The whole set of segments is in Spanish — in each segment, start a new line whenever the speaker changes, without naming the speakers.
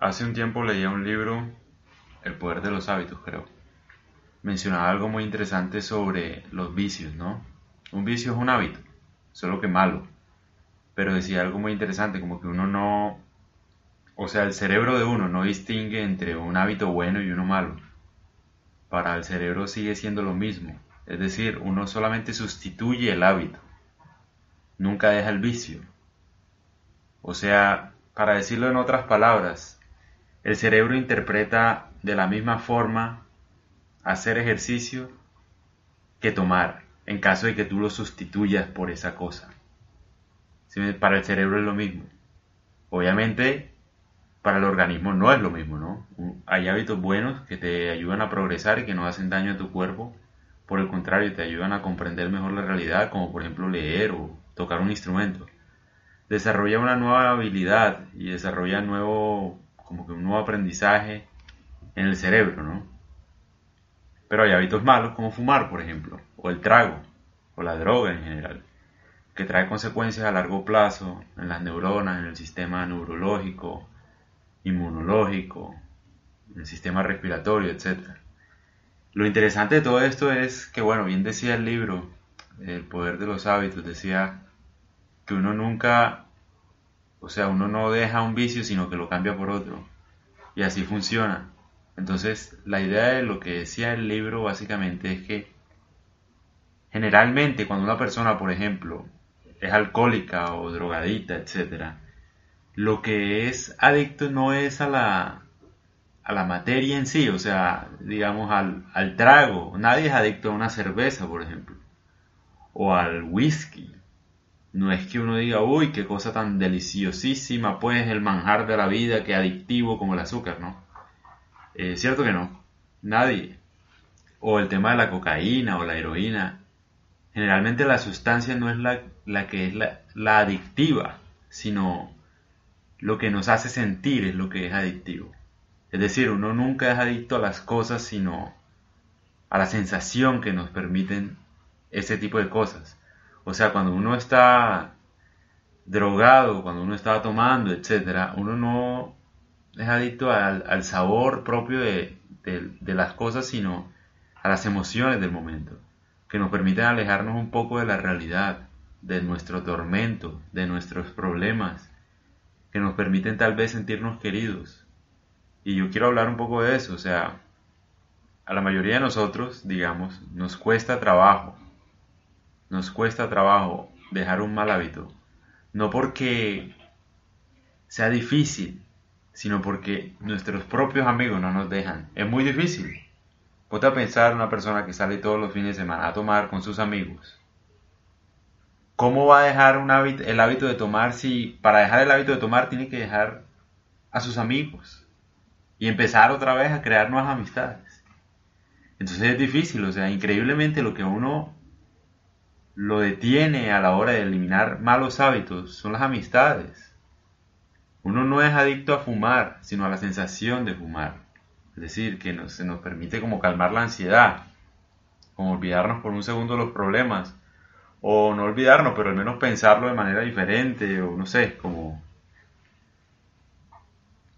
Hace un tiempo leía un libro, El poder de los hábitos, creo. Mencionaba algo muy interesante sobre los vicios, ¿no? Un vicio es un hábito, solo que malo. Pero decía algo muy interesante, como que uno no... O sea, el cerebro de uno no distingue entre un hábito bueno y uno malo. Para el cerebro sigue siendo lo mismo. Es decir, uno solamente sustituye el hábito. Nunca deja el vicio. O sea, para decirlo en otras palabras, el cerebro interpreta de la misma forma hacer ejercicio que tomar, en caso de que tú lo sustituyas por esa cosa. Para el cerebro es lo mismo. Obviamente, para el organismo no es lo mismo, ¿no? Hay hábitos buenos que te ayudan a progresar y que no hacen daño a tu cuerpo. Por el contrario, te ayudan a comprender mejor la realidad, como por ejemplo leer o tocar un instrumento. Desarrolla una nueva habilidad y desarrolla nuevo como que un nuevo aprendizaje en el cerebro, ¿no? Pero hay hábitos malos como fumar, por ejemplo, o el trago, o la droga en general, que trae consecuencias a largo plazo en las neuronas, en el sistema neurológico, inmunológico, en el sistema respiratorio, etc. Lo interesante de todo esto es que, bueno, bien decía el libro, El poder de los hábitos, decía que uno nunca o sea, uno no deja un vicio, sino que lo cambia por otro. Y así funciona. Entonces, la idea de lo que decía el libro básicamente es que generalmente cuando una persona, por ejemplo, es alcohólica o drogadita, etc., lo que es adicto no es a la, a la materia en sí, o sea, digamos al, al trago. Nadie es adicto a una cerveza, por ejemplo, o al whisky no es que uno diga, uy, qué cosa tan deliciosísima, pues el manjar de la vida, qué adictivo como el azúcar, ¿no? Eh, cierto que no, nadie. O el tema de la cocaína o la heroína. Generalmente la sustancia no es la, la que es la, la adictiva, sino lo que nos hace sentir es lo que es adictivo. Es decir, uno nunca es adicto a las cosas, sino a la sensación que nos permiten ese tipo de cosas. O sea, cuando uno está drogado, cuando uno está tomando, etcétera, uno no es adicto al, sabor propio de, de, las cosas, sino a las emociones del momento, que nos permiten alejarnos un poco de la realidad, de nuestro tormento, de nuestros problemas, que nos permiten tal vez sentirnos queridos. Y yo quiero hablar un poco de eso, o sea, a la mayoría de nosotros, digamos, nos cuesta trabajo nos cuesta trabajo dejar un mal hábito, no porque sea difícil, sino porque nuestros propios amigos no nos dejan. Es muy difícil. Ponte a pensar una persona que sale todos los fines de semana a tomar con sus amigos. ¿Cómo va a dejar un hábito, el hábito de tomar si para dejar el hábito de tomar tiene que dejar a sus amigos y empezar otra vez a crear nuevas amistades? Entonces es difícil, o sea, increíblemente lo que uno lo detiene a la hora de eliminar malos hábitos son las amistades. Uno no es adicto a fumar, sino a la sensación de fumar. Es decir, que se nos permite como calmar la ansiedad, como olvidarnos por un segundo los problemas, o no olvidarnos, pero al menos pensarlo de manera diferente, o no sé, como...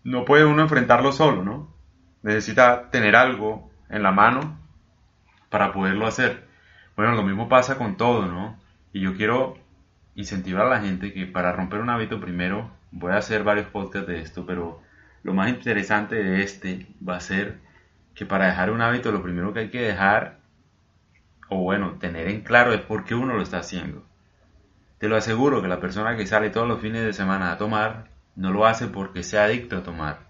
No puede uno enfrentarlo solo, ¿no? Necesita tener algo en la mano para poderlo hacer. Bueno, lo mismo pasa con todo, ¿no? Y yo quiero incentivar a la gente que para romper un hábito primero, voy a hacer varios podcasts de esto, pero lo más interesante de este va a ser que para dejar un hábito lo primero que hay que dejar, o bueno, tener en claro es por qué uno lo está haciendo. Te lo aseguro que la persona que sale todos los fines de semana a tomar, no lo hace porque sea adicto a tomar,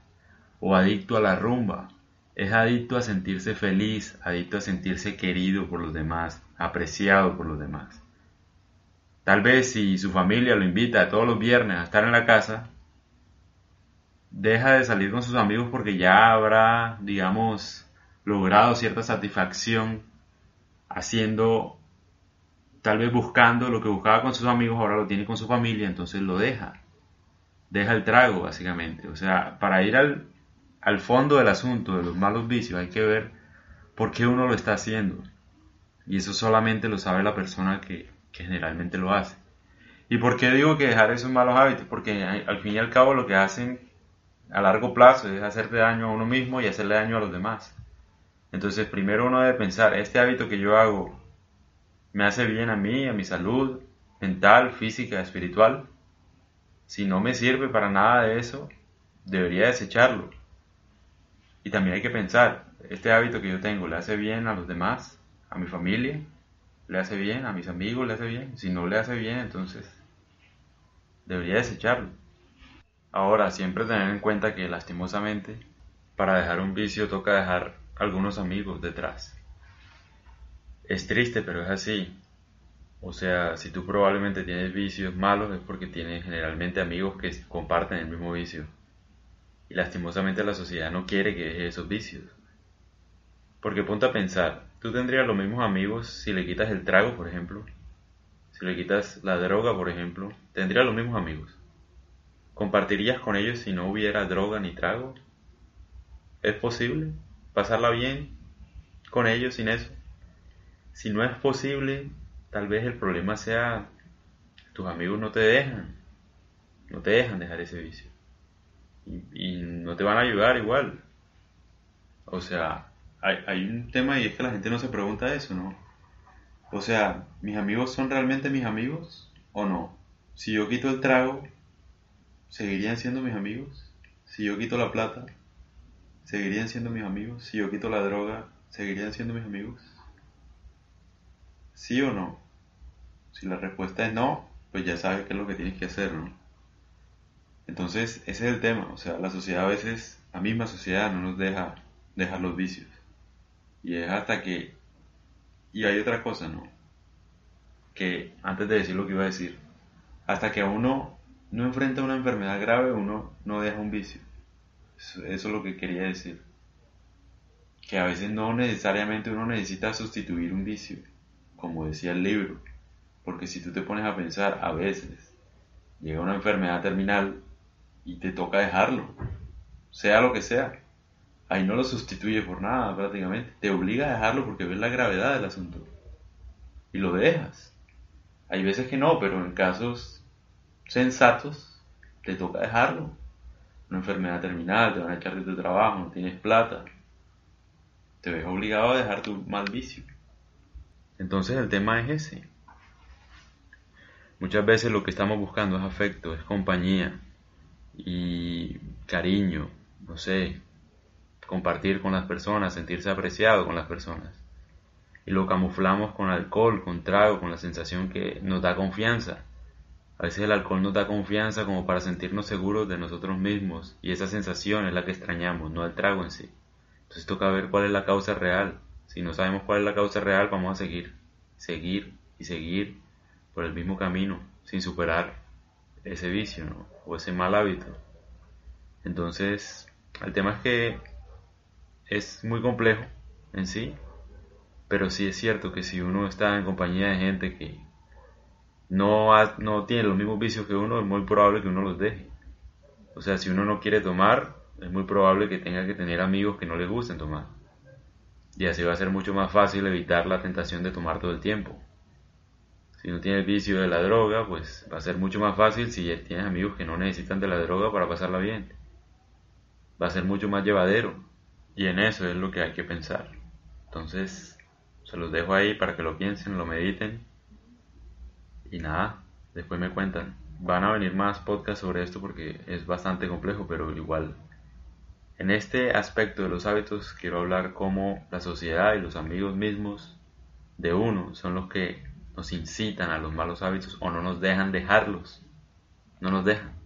o adicto a la rumba, es adicto a sentirse feliz, adicto a sentirse querido por los demás, apreciado por los demás. Tal vez si su familia lo invita todos los viernes a estar en la casa, deja de salir con sus amigos porque ya habrá, digamos, logrado cierta satisfacción haciendo, tal vez buscando lo que buscaba con sus amigos, ahora lo tiene con su familia, entonces lo deja. Deja el trago, básicamente. O sea, para ir al, al fondo del asunto de los malos vicios hay que ver por qué uno lo está haciendo. Y eso solamente lo sabe la persona que, generalmente lo hace. ¿Y por qué digo que dejar esos malos hábitos? Porque al fin y al cabo lo que hacen a largo plazo es hacerte daño a uno mismo y hacerle daño a los demás. Entonces primero uno debe pensar, este hábito que yo hago me hace bien a mí, a mi salud mental, física, espiritual. Si no me sirve para nada de eso, debería desecharlo. Y también hay que pensar, este hábito que yo tengo, ¿le hace bien a los demás? ¿A mi familia? ¿Le hace bien? ¿A mis amigos le hace bien? Si no le hace bien, entonces debería desecharlo. Ahora, siempre tener en cuenta que lastimosamente, para dejar un vicio toca dejar algunos amigos detrás. Es triste, pero es así. O sea, si tú probablemente tienes vicios malos es porque tienes generalmente amigos que comparten el mismo vicio. Y lastimosamente la sociedad no quiere que dejes esos vicios. Porque ponte a pensar, tú tendrías los mismos amigos si le quitas el trago, por ejemplo. Si le quitas la droga, por ejemplo, tendrías los mismos amigos. ¿Compartirías con ellos si no hubiera droga ni trago? ¿Es posible pasarla bien con ellos sin eso? Si no es posible, tal vez el problema sea tus amigos no te dejan, no te dejan dejar ese vicio. Y, no te van a ayudar igual. O sea, hay, un tema y es que la gente no se pregunta eso, ¿no? O sea, ¿mis amigos son realmente mis amigos o no? Si yo quito el trago, ¿seguirían siendo mis amigos? Si yo quito la plata, ¿seguirían siendo mis amigos? Si yo quito la droga, ¿seguirían siendo mis amigos? ¿Sí o no? Si la respuesta es no, pues ya sabes qué es lo que tienes que hacer, ¿no? Entonces, ese es el tema. O sea, la sociedad a veces, la misma sociedad no nos deja dejar los vicios. Y es hasta que... Y hay otra cosa, ¿no? Que antes de decir lo que iba a decir, hasta que uno no enfrenta una enfermedad grave, uno no deja un vicio. Eso, eso es lo que quería decir. Que a veces no necesariamente uno necesita sustituir un vicio como decía el libro, porque si tú te pones a pensar, a veces llega una enfermedad terminal y te toca dejarlo, sea lo que sea. Ahí no lo sustituye por nada prácticamente, te obliga a dejarlo porque ves la gravedad del asunto y lo dejas. Hay veces que no, pero en casos sensatos te toca dejarlo. Una enfermedad terminal, te van a echar de tu trabajo, no tienes plata. Te ves obligado a dejar tu mal vicio. Entonces el tema es ese. Muchas veces lo que estamos buscando es afecto, es compañía y cariño, no sé, compartir con las personas, sentirse apreciado con las personas. Y lo camuflamos con alcohol, con trago, con la sensación que nos da confianza. A veces el alcohol nos da confianza como para sentirnos seguros de nosotros mismos y esa sensación es la que extrañamos, no el trago en sí. Entonces toca ver cuál es la causa real. Si no sabemos cuál es la causa real, vamos a seguir, seguir y seguir por el mismo camino sin superar ese vicio o ese mal hábito. Entonces, el tema es que es muy complejo en sí, pero sí es cierto que si uno está en compañía de gente que no, no tiene los mismos vicios que uno, es muy probable que uno los deje. O sea, si uno no quiere tomar, es muy probable que tenga que tener amigos que no le gusten tomar y así va a ser mucho más fácil evitar la tentación de tomar todo el tiempo. Si no tienes vicio de la droga, pues va a ser mucho más fácil si tienes amigos que no necesitan de la droga para pasarla bien. Va a ser mucho más llevadero. Y en eso es lo que hay que pensar. Entonces, se los dejo ahí para que lo piensen, lo mediten. Y nada, después me cuentan. Van a venir más podcasts sobre esto porque es bastante complejo, pero igual en este aspecto de los hábitos quiero hablar cómo la sociedad y los amigos mismos de uno son los que nos incitan a los malos hábitos o no nos dejan dejarlos. No nos dejan.